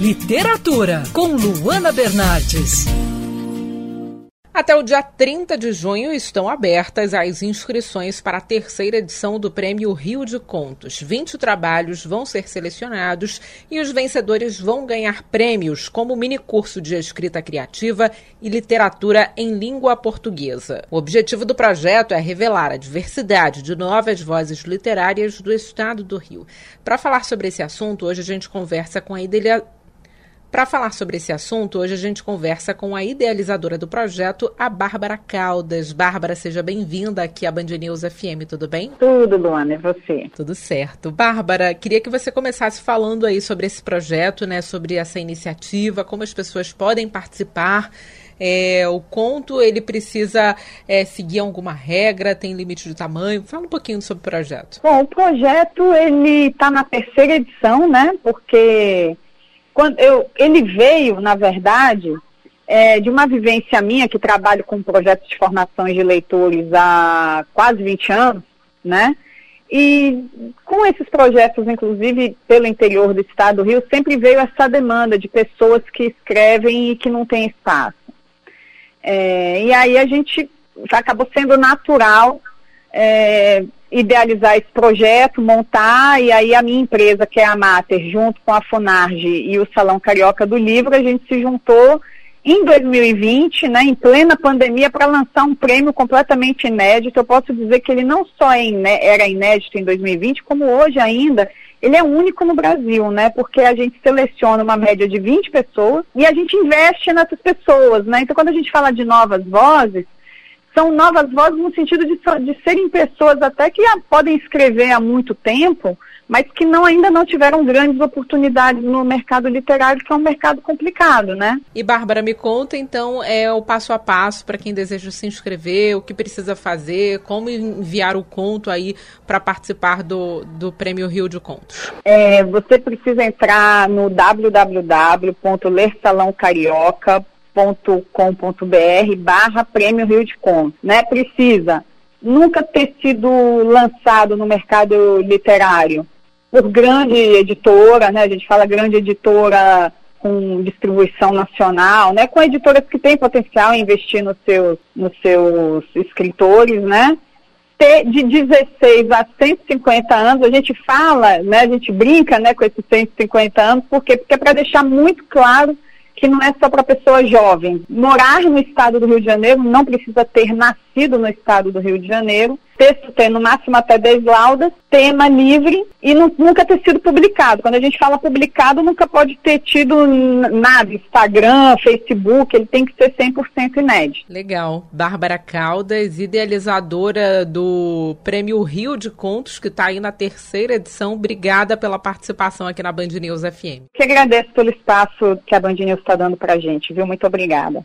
Literatura, com Luana Bernardes. Até o dia 30 de junho estão abertas as inscrições para a terceira edição do Prêmio Rio de Contos. 20 trabalhos vão ser selecionados e os vencedores vão ganhar prêmios, como o minicurso de escrita criativa e literatura em língua portuguesa. O objetivo do projeto é revelar a diversidade de novas vozes literárias do estado do Rio. Para falar sobre esse assunto, hoje a gente conversa com a para falar sobre esse assunto, hoje a gente conversa com a idealizadora do projeto, a Bárbara Caldas. Bárbara, seja bem-vinda aqui à Band News FM, tudo bem? Tudo, Luana, e você? Tudo certo. Bárbara, queria que você começasse falando aí sobre esse projeto, né, sobre essa iniciativa, como as pessoas podem participar. É, o conto ele precisa é, seguir alguma regra, tem limite de tamanho? Fala um pouquinho sobre o projeto. Bom, o projeto ele está na terceira edição, né? Porque quando eu, ele veio, na verdade, é, de uma vivência minha, que trabalho com projetos de formação de leitores há quase 20 anos, né? E com esses projetos, inclusive pelo interior do estado do Rio, sempre veio essa demanda de pessoas que escrevem e que não têm espaço. É, e aí a gente acabou sendo natural é, idealizar esse projeto, montar, e aí a minha empresa, que é a Mater, junto com a Funarge e o Salão Carioca do Livro, a gente se juntou em 2020, né, em plena pandemia, para lançar um prêmio completamente inédito. Eu posso dizer que ele não só é era inédito em 2020, como hoje ainda, ele é único no Brasil, né? Porque a gente seleciona uma média de 20 pessoas e a gente investe nessas pessoas, né? Então, quando a gente fala de novas vozes, são novas vozes no sentido de, de serem pessoas até que podem escrever há muito tempo, mas que não, ainda não tiveram grandes oportunidades no mercado literário, que é um mercado complicado, né? E Bárbara, me conta então é o passo a passo para quem deseja se inscrever, o que precisa fazer, como enviar o conto aí para participar do, do Prêmio Rio de Contos. É, você precisa entrar no www.lersalãocarioca.com com.br barra Prêmio Rio de Contos, né? Precisa nunca ter sido lançado no mercado literário por grande editora, né? A gente fala grande editora com distribuição nacional, né? Com editoras que têm potencial em investir nos seus, nos seus escritores, né? Ter de 16 a 150 anos, a gente fala, né? A gente brinca, né? Com esses 150 anos, por quê? Porque é para deixar muito claro que não é só para pessoas jovens. Morar no estado do Rio de Janeiro não precisa ter nascido no estado do Rio de Janeiro, texto ter no máximo até 10 laudas, tema livre e não, nunca ter sido publicado. Quando a gente fala publicado, nunca pode ter tido nada, Instagram, Facebook, ele tem que ser 100% inédito. Legal. Bárbara Caldas, idealizadora do Prêmio Rio de Contos, que está aí na terceira edição. Obrigada pela participação aqui na Band News FM. Que agradeço pelo espaço que a Band News está dando para a gente, viu? Muito obrigada.